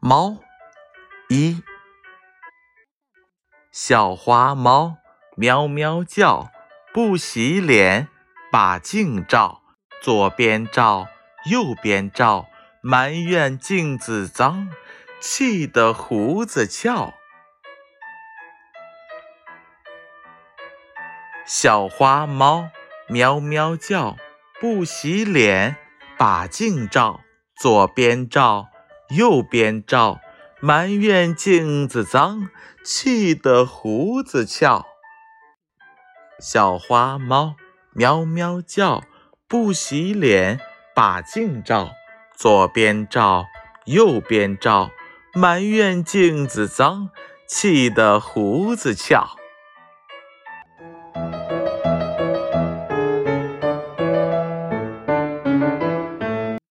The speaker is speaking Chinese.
猫一小花猫喵喵叫，不洗脸把镜照，左边照右边照，埋怨镜子脏，气得胡子翘。小花猫喵喵叫，不洗脸把镜照，左边照右边照。埋怨镜子脏，气得胡子翘。小花猫喵喵叫，不洗脸把镜照，左边照右边照，埋怨镜子脏，气得胡子翘。